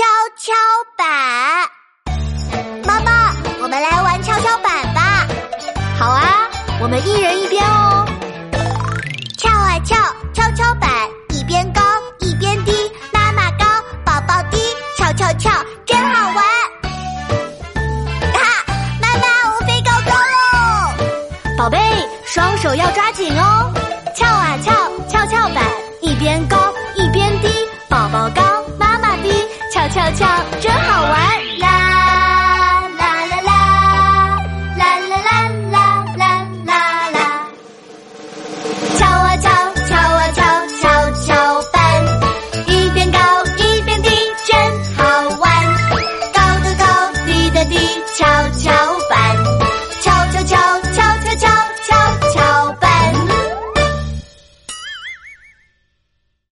跷跷板，妈妈，我们来玩跷跷板吧。好啊，我们一人一边哦。跳啊跳，跷跷板一边高一边低，妈妈高，宝宝低，跷跷跷真好玩。哈，妈妈，我飞高高喽！宝贝，双手要抓紧哦。跳啊跳，跷跷板一边高一边低，宝宝高，小翘翘真好玩啦啦啦啦啦啦啦啦啦啦。翘啊翘翘啊翘翘翘板一边高一边低真好玩高的高低的低跷跷板